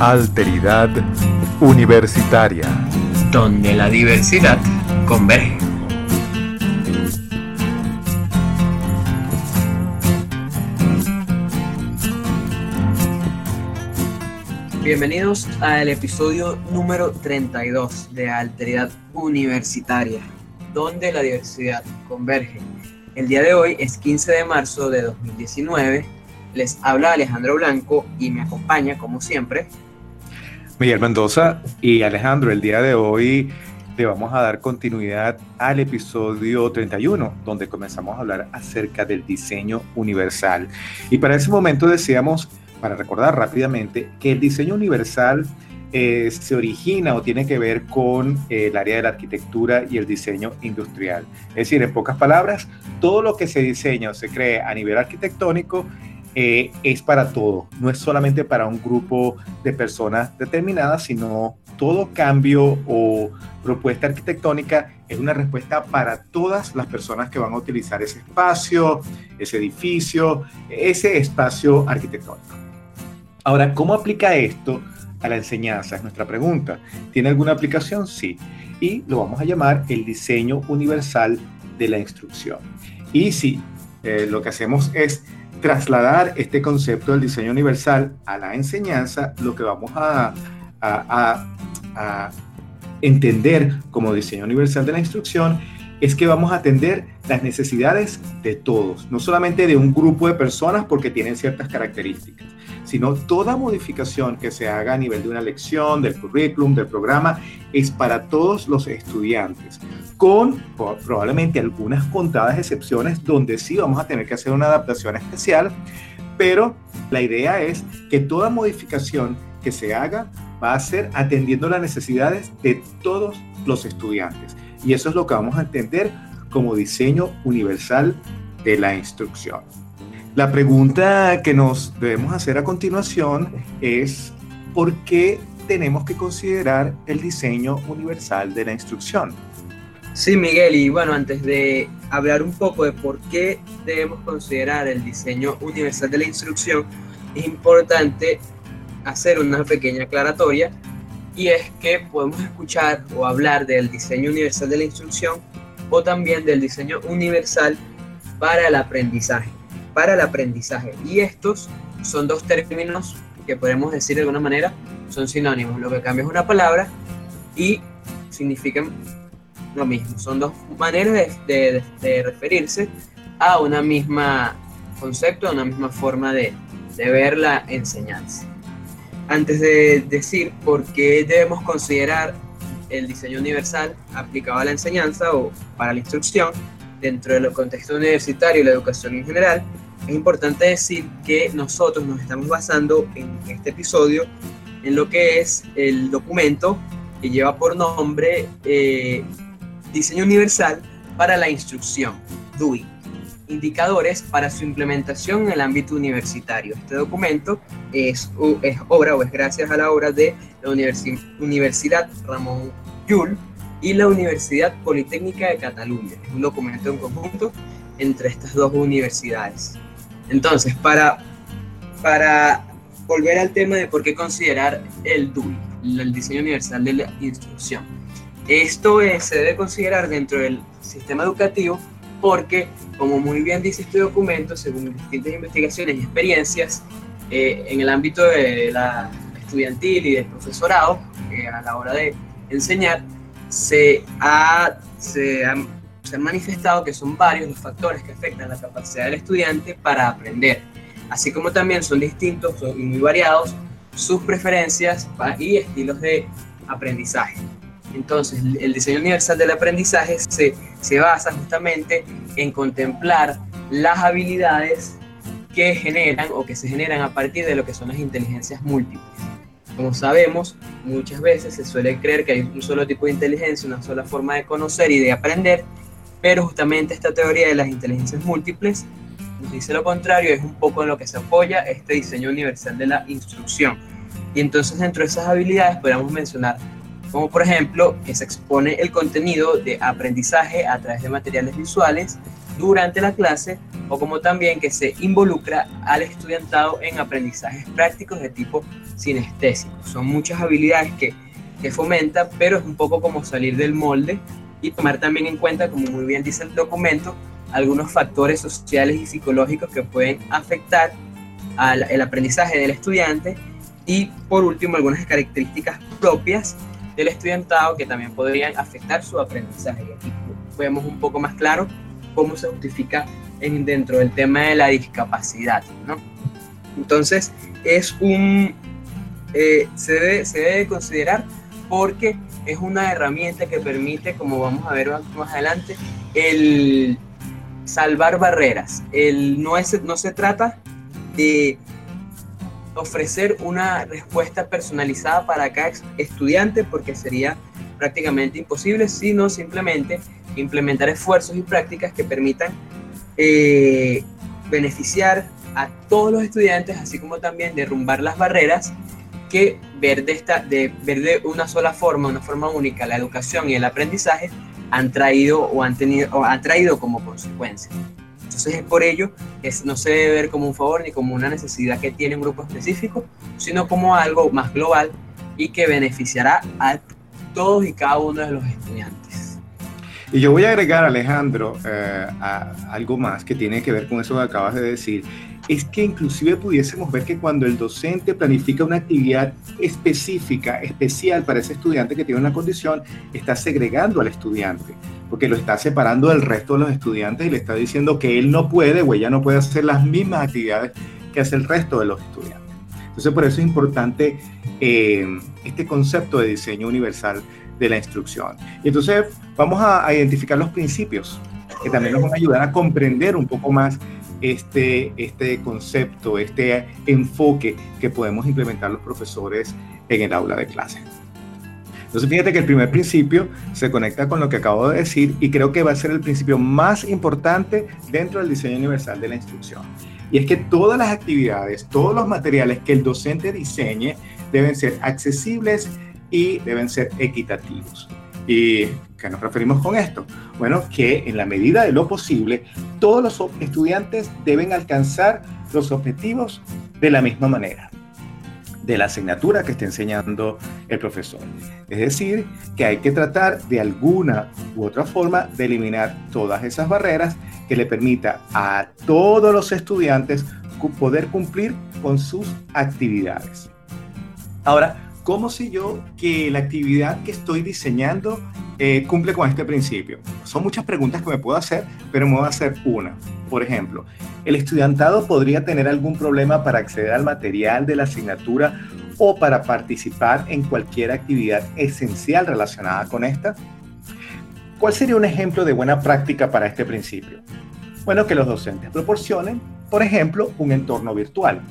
Alteridad Universitaria. Donde la diversidad converge. Bienvenidos al episodio número 32 de Alteridad Universitaria, donde la diversidad converge. El día de hoy es 15 de marzo de 2019. Les habla Alejandro Blanco y me acompaña, como siempre, Miguel Mendoza y Alejandro. El día de hoy le vamos a dar continuidad al episodio 31, donde comenzamos a hablar acerca del diseño universal. Y para ese momento decíamos, para recordar rápidamente, que el diseño universal eh, se origina o tiene que ver con eh, el área de la arquitectura y el diseño industrial. Es decir, en pocas palabras, todo lo que se diseña o se cree a nivel arquitectónico eh, es para todo, no es solamente para un grupo de personas determinadas, sino todo cambio o propuesta arquitectónica es una respuesta para todas las personas que van a utilizar ese espacio, ese edificio, ese espacio arquitectónico. Ahora, ¿cómo aplica esto a la enseñanza? Es nuestra pregunta. ¿Tiene alguna aplicación? Sí. Y lo vamos a llamar el diseño universal de la instrucción. Y sí, eh, lo que hacemos es trasladar este concepto del diseño universal a la enseñanza, lo que vamos a, a, entender como diseño universal de la instrucción es que vamos a atender las necesidades de todos, no solamente de un grupo de personas porque tienen ciertas características, sino toda modificación que se haga a nivel de una lección, del currículum, del programa, es para todos los estudiantes, con probablemente algunas contadas excepciones donde sí vamos a tener que hacer una adaptación especial, pero la idea es que toda modificación que se haga va a ser atendiendo las necesidades de todos los estudiantes. Y eso es lo que vamos a entender como diseño universal de la instrucción. La pregunta que nos debemos hacer a continuación es, ¿por qué tenemos que considerar el diseño universal de la instrucción? Sí, Miguel, y bueno, antes de hablar un poco de por qué debemos considerar el diseño universal de la instrucción, es importante hacer una pequeña aclaratoria y es que podemos escuchar o hablar del diseño universal de la instrucción o también del diseño universal para el aprendizaje para el aprendizaje. Y estos son dos términos que podemos decir de alguna manera son sinónimos. Lo que cambia es una palabra y significan lo mismo. Son dos maneras de, referirse a una misma concepto, a una misma forma de, de ver la enseñanza. Antes de decir por qué debemos considerar el diseño universal aplicado a la enseñanza o para la instrucción dentro del contexto universitario y la educación en general, es importante decir que nosotros nos estamos basando en este episodio en lo que es el documento que lleva por nombre eh, Diseño Universal para la Instrucción, DUI, indicadores para su implementación en el ámbito universitario. Este documento es, obra o es gracias a la obra de la Universidad Ramón Llull y la Universidad Politécnica de Cataluña. Es un documento en conjunto entre estas dos universidades. Entonces, para, para volver al tema de por qué considerar el DUI, el diseño universal de la instrucción. Esto se debe considerar dentro del sistema educativo porque, como muy bien dice este documento, según distintas investigaciones y experiencias eh, en el ámbito de la estudiantil y del profesorado, eh, a la hora de enseñar, se ha, se ha se han manifestado que son varios los factores que afectan la capacidad del estudiante para aprender, así como también son distintos y muy variados sus preferencias y estilos de aprendizaje. Entonces, el diseño universal del aprendizaje se, se basa justamente en contemplar las habilidades que generan o que se generan a partir de lo que son las inteligencias múltiples. Como sabemos, muchas veces se suele creer que hay un solo tipo de inteligencia, una sola forma de conocer y de aprender, pero justamente esta teoría de las inteligencias múltiples nos dice lo contrario, es un poco en lo que se apoya este diseño universal de la instrucción. Y entonces dentro de esas habilidades podríamos mencionar como por ejemplo que se expone el contenido de aprendizaje a través de materiales visuales durante la clase o como también que se involucra al estudiantado en aprendizajes prácticos de tipo sinestésicos. Son muchas habilidades que, que fomenta, pero es un poco como salir del molde y tomar también en cuenta, como muy bien dice el documento, algunos factores sociales y psicológicos que pueden afectar al el aprendizaje del estudiante y por último algunas características propias del estudiantado que también podrían afectar su aprendizaje. Aquí vemos un poco más claro cómo se justifica en, dentro del tema de la discapacidad. ¿no? Entonces, es un, eh, se, debe, se debe considerar porque es una herramienta que permite, como vamos a ver más adelante, el salvar barreras. El, no, es, no se trata de ofrecer una respuesta personalizada para cada estudiante porque sería prácticamente imposible, sino simplemente implementar esfuerzos y prácticas que permitan eh, beneficiar a todos los estudiantes, así como también derrumbar las barreras ver de, esta, de ver de una sola forma, una forma única, la educación y el aprendizaje han traído o han tenido o han traído como consecuencia. Entonces es por ello que no se debe ver como un favor ni como una necesidad que tiene un grupo específico, sino como algo más global y que beneficiará a todos y cada uno de los estudiantes. Y yo voy a agregar, Alejandro, eh, algo más que tiene que ver con eso que acabas de decir, es que inclusive pudiésemos ver que cuando el docente planifica una actividad específica, especial para ese estudiante que tiene una condición, está segregando al estudiante, porque lo está separando del resto de los estudiantes y le está diciendo que él no puede o ella no puede hacer las mismas actividades que hace el resto de los estudiantes. Entonces, por eso es importante eh, este concepto de diseño universal de la instrucción. Y entonces vamos a, a identificar los principios que también nos van a ayudar a comprender un poco más este, este concepto, este enfoque que podemos implementar los profesores en el aula de clase. Entonces fíjate que el primer principio se conecta con lo que acabo de decir y creo que va a ser el principio más importante dentro del diseño universal de la instrucción. Y es que todas las actividades, todos los materiales que el docente diseñe deben ser accesibles y deben ser equitativos. ¿Y qué nos referimos con esto? Bueno, que en la medida de lo posible, todos los estudiantes deben alcanzar los objetivos de la misma manera de la asignatura que esté enseñando el profesor. Es decir, que hay que tratar de alguna u otra forma de eliminar todas esas barreras que le permita a todos los estudiantes poder cumplir con sus actividades. Ahora, ¿Cómo sé yo que la actividad que estoy diseñando eh, cumple con este principio? Son muchas preguntas que me puedo hacer, pero me voy a hacer una. Por ejemplo, ¿el estudiantado podría tener algún problema para acceder al material de la asignatura o para participar en cualquier actividad esencial relacionada con esta? ¿Cuál sería un ejemplo de buena práctica para este principio? Bueno, que los docentes proporcionen, por ejemplo, un entorno virtual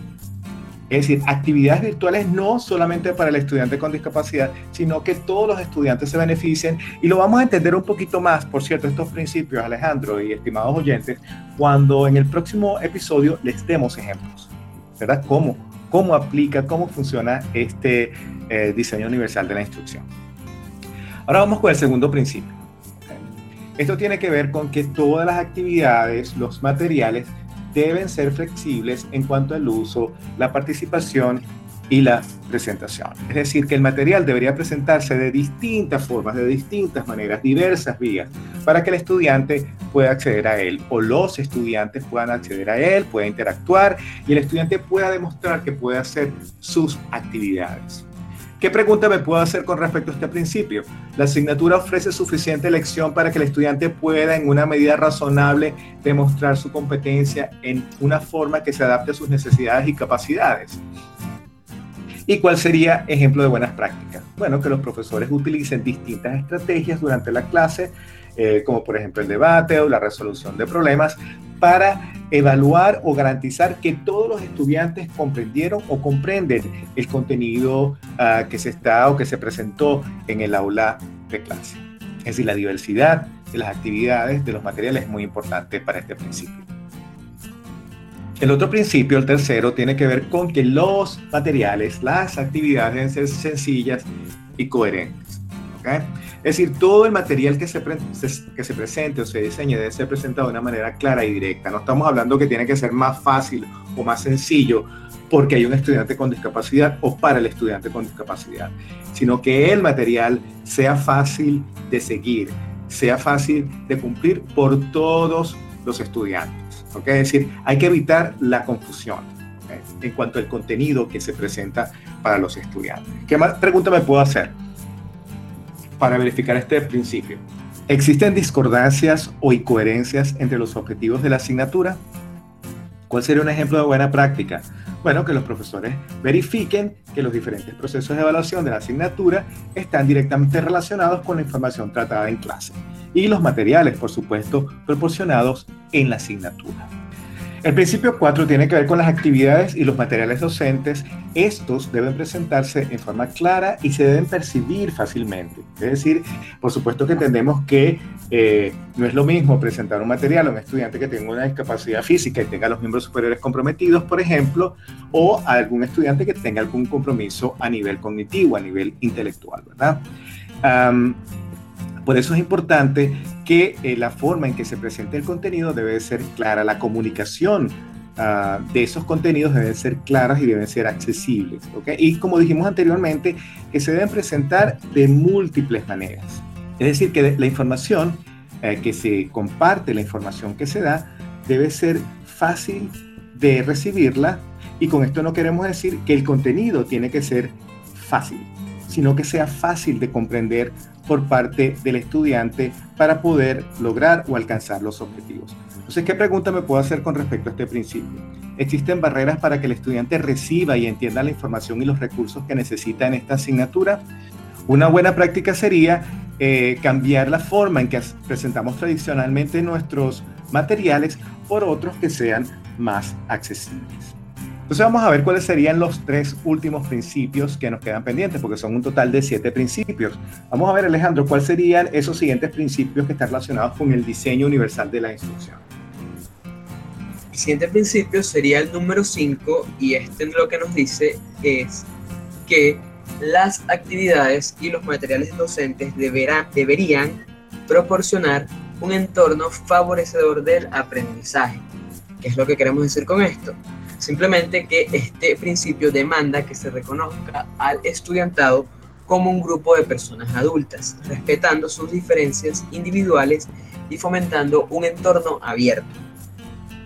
es decir, actividades virtuales no solamente para el estudiante con discapacidad, sino que todos los estudiantes se beneficien y lo vamos a entender un poquito más, por cierto, estos principios, Alejandro y estimados oyentes, cuando en el próximo episodio les demos ejemplos, ¿verdad? ¿Cómo, cómo aplica, cómo funciona este eh, diseño universal de la instrucción? Ahora vamos con el segundo principio. Esto tiene que ver con que todas las actividades, los materiales, deben ser flexibles en cuanto al uso, la participación y la presentación. Es decir, que el material debería presentarse de distintas formas, de distintas maneras, diversas vías, para que el estudiante pueda acceder a él o los estudiantes puedan acceder a él, pueda interactuar y el estudiante pueda demostrar que puede hacer sus actividades. ¿Qué pregunta me puedo hacer con respecto a este principio? ¿La asignatura ofrece suficiente elección para que el estudiante pueda en una medida razonable demostrar su competencia en una forma que se adapte a sus necesidades y capacidades? ¿Y cuál sería ejemplo de buenas prácticas? Bueno, que los profesores utilicen distintas estrategias durante la clase, eh, como por ejemplo el debate o la resolución de problemas, para evaluar o garantizar que todos los estudiantes comprendieron o comprenden el contenido ah, que se está o que se presentó en el aula de clase. Es decir, la diversidad de las actividades, de los materiales es muy importante para este principio. El otro principio, el tercero, tiene que ver con que los materiales, las actividades deben ser sencillas y coherentes. Es decir, todo el material que se, que se presente o se diseñe debe ser presentado de una manera clara y directa. No estamos hablando que tiene que ser más fácil o más sencillo porque hay un estudiante con discapacidad o para el estudiante con discapacidad, sino que el material sea fácil de seguir, sea fácil de cumplir por todos los estudiantes. Es decir, hay que evitar la confusión en cuanto al contenido que se presenta para los estudiantes. ¿Qué más pregunta me puedo hacer para verificar este principio? ¿Existen discordancias o incoherencias entre los objetivos de la asignatura? ¿Cuál sería un ejemplo de buena práctica? Bueno, que los profesores verifiquen que los diferentes procesos de evaluación de la asignatura están directamente relacionados con la información tratada en clase y los materiales, por supuesto, proporcionados en la asignatura. El principio 4 tiene que ver con las actividades y los materiales docentes. Estos deben presentarse en forma clara y se deben percibir fácilmente. Es decir, por supuesto que entendemos que eh, no es lo mismo presentar un material a un estudiante que tenga una discapacidad física y tenga los miembros superiores comprometidos, por ejemplo, o a algún estudiante que tenga algún compromiso a nivel cognitivo, a nivel intelectual, ¿verdad? Por eso es importante que eh, la forma en que se presente el contenido debe ser clara, la comunicación ah, de esos contenidos deben ser claras y deben ser accesibles. Y como dijimos anteriormente, que se deben presentar de múltiples maneras. Es decir, que la información eh, que se comparte, la información que se da, debe ser fácil de recibirla y con esto no queremos decir que el contenido tiene que ser fácil, sino que sea fácil de comprender por parte del estudiante para poder lograr o alcanzar los objetivos. Entonces, ¿qué pregunta me puedo hacer con respecto a este principio? ¿Existen barreras para que el estudiante reciba y entienda la información y los recursos que necesita en esta asignatura? Una buena práctica sería eh, cambiar la forma en que presentamos tradicionalmente nuestros materiales por otros que sean más accesibles. Entonces vamos a ver cuáles serían los tres últimos principios que nos quedan pendientes, porque son un total de siete principios. Vamos a ver, Alejandro, cuáles serían esos siguientes principios que están relacionados con el diseño universal de la instrucción. El siguiente principio sería el número 5 y este lo que nos dice es que las actividades y los materiales docentes deberán, deberían proporcionar un entorno favorecedor del aprendizaje. ¿Qué es lo que queremos decir con esto? Simplemente que este principio demanda que se reconozca al estudiantado como un grupo de personas adultas, respetando sus diferencias individuales y fomentando un entorno abierto.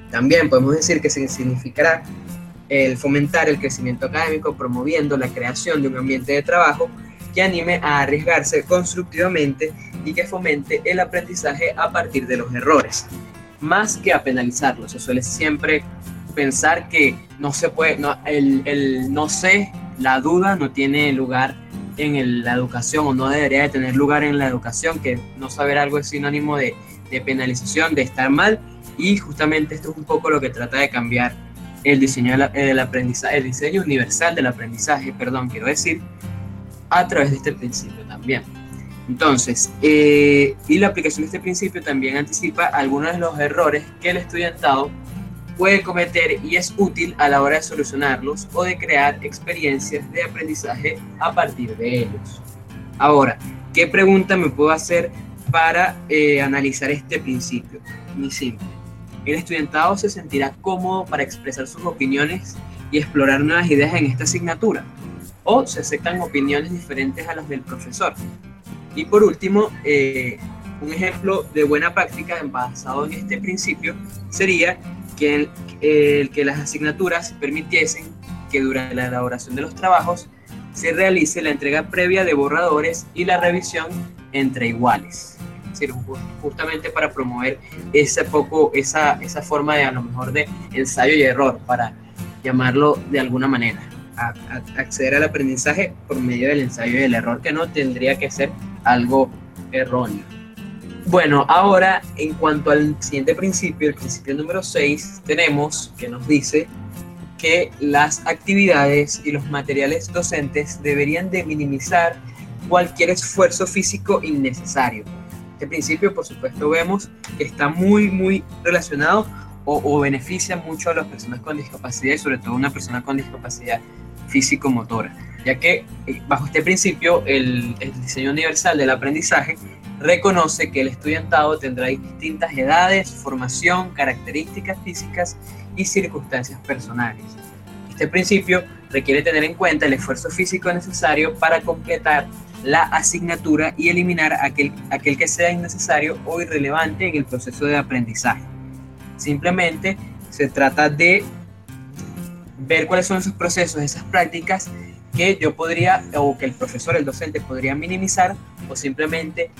También podemos decir que significará el fomentar el crecimiento académico promoviendo la creación de un ambiente de trabajo que anime a arriesgarse constructivamente y que fomente el aprendizaje a partir de los errores, más que a penalizarlos. Se suele siempre pensar que no se puede, no, el, el, no sé, la duda no tiene lugar en la educación o no debería de tener lugar en la educación, que no saber algo es sinónimo de, de penalización, de estar mal, y justamente esto es un poco lo que trata de cambiar el diseño del aprendizaje, el diseño universal del aprendizaje, perdón, quiero decir, a través de este principio también. Entonces, eh, y la aplicación de este principio también anticipa algunos de los errores que el estudiantado puede cometer y es útil a la hora de solucionarlos o de crear experiencias de aprendizaje a partir de ellos. Ahora, ¿qué pregunta me puedo hacer para eh, analizar este principio? Muy simple. El estudiantado se sentirá cómodo para expresar sus opiniones y explorar nuevas ideas en esta asignatura. O se aceptan opiniones diferentes a las del profesor. Y por último, eh, un ejemplo de buena práctica basado en este principio sería que, el, que las asignaturas permitiesen que durante la elaboración de los trabajos se realice la entrega previa de borradores y la revisión entre iguales. Es decir, justamente para promover ese poco, esa, esa forma de a lo mejor de ensayo y error, para llamarlo de alguna manera. acceder al aprendizaje por medio del ensayo y el error, que no tendría que ser algo erróneo. Bueno, ahora en cuanto al siguiente principio, el principio número 6, tenemos que nos dice que las actividades y los materiales docentes deberían de minimizar cualquier esfuerzo físico innecesario. Este principio, por supuesto, vemos que está muy, muy relacionado o, beneficia mucho a las personas con discapacidad y sobre todo a una persona con discapacidad físico-motora, ya que eh, bajo este principio el, el diseño universal del aprendizaje reconoce que el estudiantado tendrá distintas edades, formación, características físicas y circunstancias personales. Este principio requiere tener en cuenta el esfuerzo físico necesario para completar la asignatura y eliminar aquel, aquel que sea innecesario o irrelevante en el proceso de aprendizaje. Simplemente se trata de ver cuáles son esos procesos, esas prácticas que yo podría, o que el profesor, el docente podría minimizar o simplemente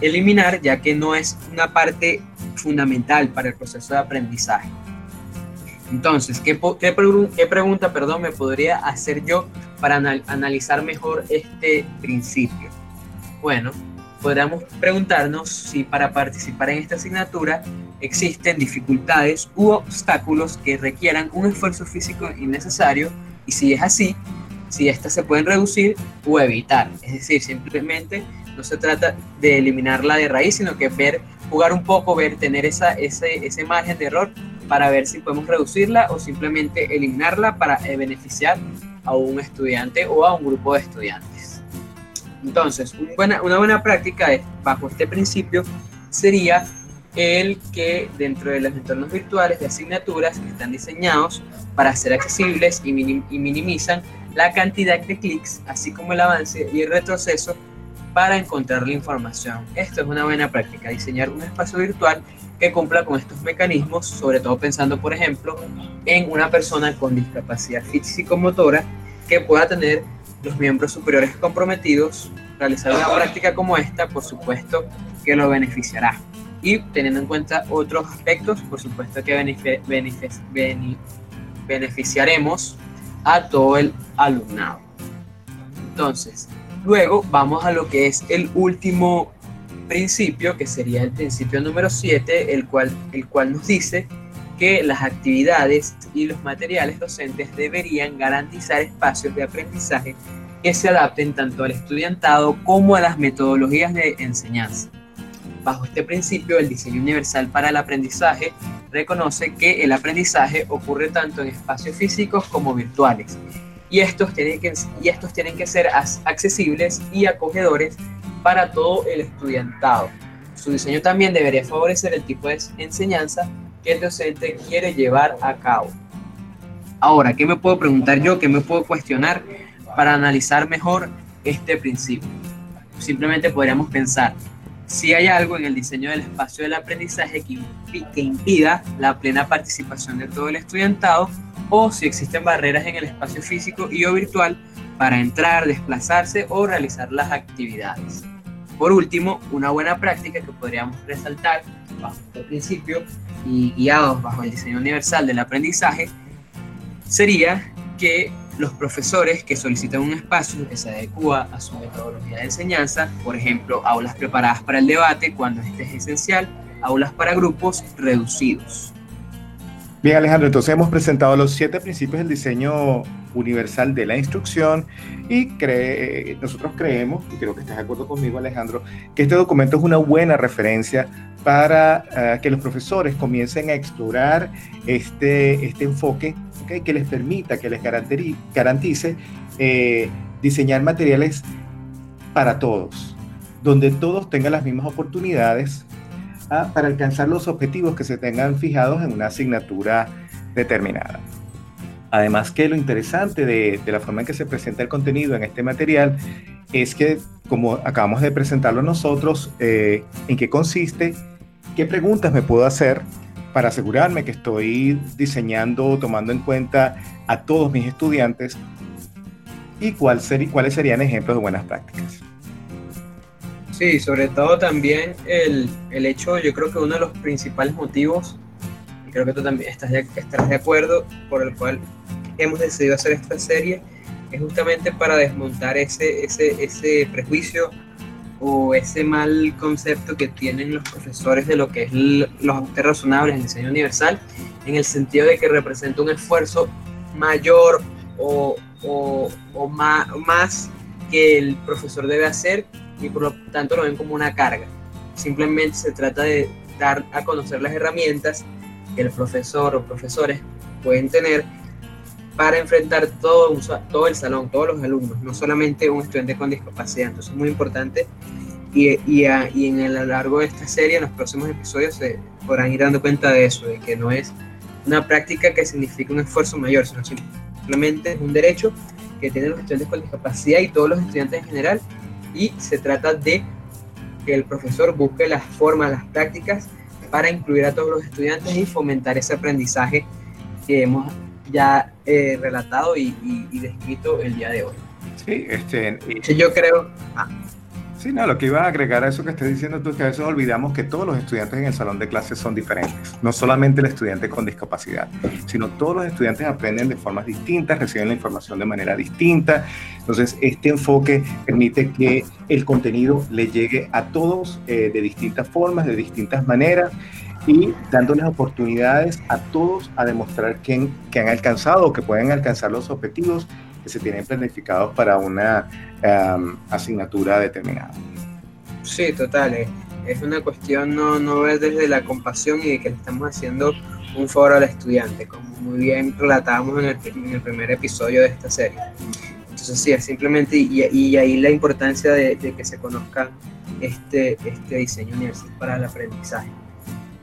eliminar, ya que no es una parte fundamental para el proceso de aprendizaje. Entonces, ¿qué, qué, pregunta perdón, me podría hacer yo para analizar mejor este principio? Bueno, podríamos preguntarnos si para participar en esta asignatura existen dificultades u obstáculos que requieran un esfuerzo físico innecesario y si es así, si éstas se pueden reducir o evitar. Es decir, simplemente no se trata de eliminarla de raíz, sino que ver, jugar un poco, ver, tener esa, ese, ese margen de error para ver si podemos reducirla o simplemente eliminarla para eh, beneficiar a un estudiante o a un grupo de estudiantes. Entonces, una buena práctica bajo este principio sería el que dentro de los entornos virtuales de asignaturas que están diseñados para ser accesibles y, y minimizan la cantidad de clics, así como el avance y el retroceso para encontrar la información. Esto es una buena práctica, diseñar un espacio virtual que cumpla con estos mecanismos, sobre todo pensando, por ejemplo, en una persona con discapacidad físico-motora que pueda tener los miembros superiores comprometidos, realizar una práctica como esta, por supuesto que lo beneficiará. Y teniendo en cuenta otros aspectos, por supuesto que beneficiaremos a todo el alumnado. Entonces, luego vamos a lo que es el último principio, que sería el principio número 7, el cual, el cual nos dice que las actividades y los materiales docentes deberían garantizar espacios de aprendizaje que se adapten tanto al estudiantado como a las metodologías de enseñanza. Bajo este principio, el diseño universal para el aprendizaje reconoce que el aprendizaje ocurre tanto en espacios físicos como virtuales y estos tienen que, y estos tienen que ser accesibles y acogedores para todo el estudiantado. Su diseño también debería favorecer el tipo de enseñanza que el docente quiere llevar a cabo. Ahora, ¿qué me puedo preguntar yo? ¿Qué me puedo cuestionar para analizar mejor este principio? Simplemente podríamos pensar, si hay algo en el diseño del espacio del aprendizaje que, impida la plena participación de todo el estudiantado, o si existen barreras en el espacio físico y o virtual para entrar, desplazarse o realizar las actividades. Por último, una buena práctica que podríamos resaltar bajo este principio y guiados bajo el diseño universal del aprendizaje sería que los profesores que solicitan un espacio que se adecua a su metodología de enseñanza, por ejemplo, aulas preparadas para el debate cuando este es esencial, aulas para grupos reducidos. Bien, Alejandro, entonces hemos presentado los siete principios del diseño universal de la instrucción y nosotros creemos, y creo que estás de acuerdo conmigo, Alejandro, que este documento es una buena referencia para eh, que los profesores comiencen a explorar este, este enfoque que les permita, que les garantice eh, diseñar materiales para todos, donde todos tengan las mismas oportunidades para alcanzar los objetivos que se tengan fijados en una asignatura determinada. Además que lo interesante de, la forma en que se presenta el contenido en este material es que, como acabamos de presentarlo nosotros, eh, en qué consiste, qué preguntas me puedo hacer para asegurarme que estoy diseñando, tomando en cuenta a todos mis estudiantes y cuál cuáles serían ejemplos de buenas prácticas. Sí, sobre todo también el, el, hecho, yo creo que uno de los principales motivos, y creo que tú también estás de, de acuerdo, por el cual hemos decidido hacer esta serie, es justamente para desmontar ese, ese, ese prejuicio o ese mal concepto que tienen los profesores de lo que es los ajustes razonables en el diseño universal, en el sentido de que representa un esfuerzo mayor o, o, o más, más que el profesor debe hacer y por lo tanto lo ven como una carga. Simplemente se trata de dar a conocer las herramientas que el profesor o profesores pueden tener para enfrentar todo, todo el salón, todos los alumnos, no solamente un estudiante con discapacidad. Entonces es muy importante y, y, y en el, a lo largo de esta serie, en los próximos episodios, se podrán ir dando cuenta de eso, de que no es una práctica que significa un esfuerzo mayor, sino simplemente es un derecho que tienen los estudiantes con discapacidad y todos los estudiantes en general, y se trata de que el profesor busque las formas, las prácticas para incluir a todos los estudiantes y fomentar ese aprendizaje que hemos ya eh, relatado y, y, descrito el día de hoy. Sí, este, yo creo... Ah. Sí, no, lo que iba a agregar a eso que estás diciendo tú es que a veces olvidamos que todos los estudiantes en el salón de clases son diferentes. No solamente el estudiante con discapacidad, sino todos los estudiantes aprenden de formas distintas, reciben la información de manera distinta. Entonces, este enfoque permite que el contenido le llegue a todos eh, de distintas formas, de distintas maneras y dándoles oportunidades a todos a demostrar que, que han alcanzado o que pueden alcanzar los objetivos que se tienen planificados para una um, asignatura determinada. Sí, total. Es una cuestión no, no es desde la compasión y de que le estamos haciendo un foro al estudiante, como muy bien relatábamos en el, primer episodio de esta serie. Entonces sí, es simplemente, y, ahí la importancia de, de, que se conozca este, este diseño universal para el aprendizaje.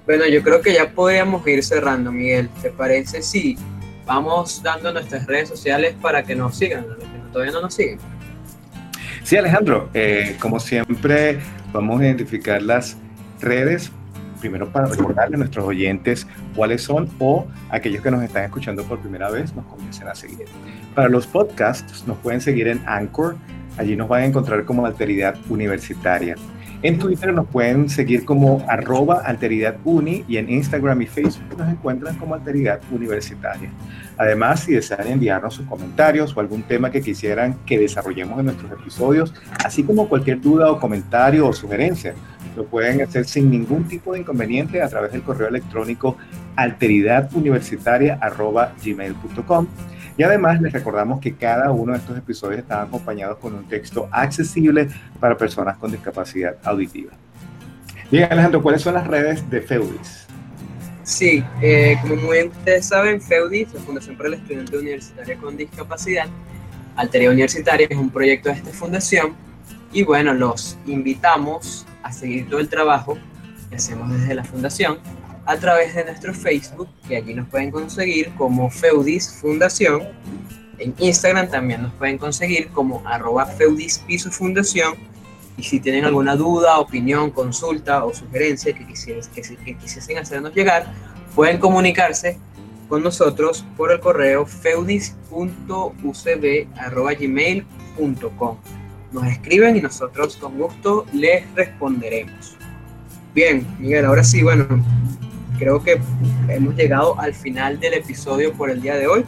Bueno, yo creo que ya podríamos ir cerrando, Miguel. ¿Te parece? Sí vamos dando nuestras redes sociales para que nos sigan, los que todavía no nos siguen. Sí, Alejandro, eh, como siempre, vamos a identificar las redes, primero para recordarle a nuestros oyentes cuáles son o aquellos que nos están escuchando por primera vez nos comiencen a seguir. Para los podcasts nos pueden seguir en Anchor, allí nos van a encontrar como Alteridad Universitaria. En Twitter nos pueden seguir como arroba alteridad uni y en Instagram y Facebook nos encuentran como alteridad universitaria. Además, si desean enviarnos sus comentarios o algún tema que quisieran que desarrollemos en nuestros episodios, así como cualquier duda o comentario o sugerencia, lo pueden hacer sin ningún tipo de inconveniente a través del correo electrónico alteridaduniversitaria.gmail.com y además les recordamos que cada uno de estos episodios está acompañado con un texto accesible para personas con discapacidad auditiva. Bien, Alejandro, ¿cuáles son las redes de FEUDIS? Sí, eh, como muy bien ustedes saben, FEUDIS, la Fundación para el Estudiante Universitario con Discapacidad, Alteridad Universitaria es un proyecto de esta fundación y bueno, los invitamos a seguir todo el trabajo que hacemos desde la fundación a través de nuestro Facebook, que allí nos pueden conseguir como Feudis Fundación. En Instagram también nos pueden conseguir como arroba Feudis Piso Fundación. Y si tienen alguna duda, opinión, consulta o sugerencia que, quisiesen, que, que quisiesen hacernos llegar, pueden comunicarse con nosotros por el correo feudis.ucb.gmail.com. Nos escriben y nosotros con gusto les responderemos. Bien, Miguel, ahora sí, bueno, creo que hemos llegado al final del episodio por el día de hoy.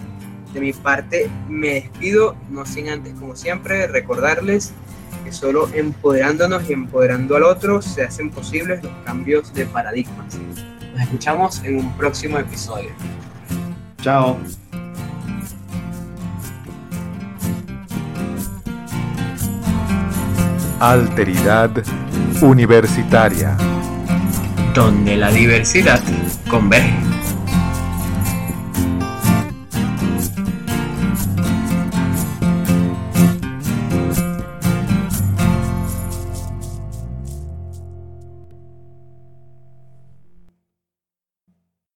De mi parte me despido, no sin antes, como siempre, recordarles que solo empoderándonos y empoderando al otro se hacen posibles los cambios de paradigmas. Nos escuchamos en un próximo episodio. Chao. Alteridad Universitaria donde la diversidad converge.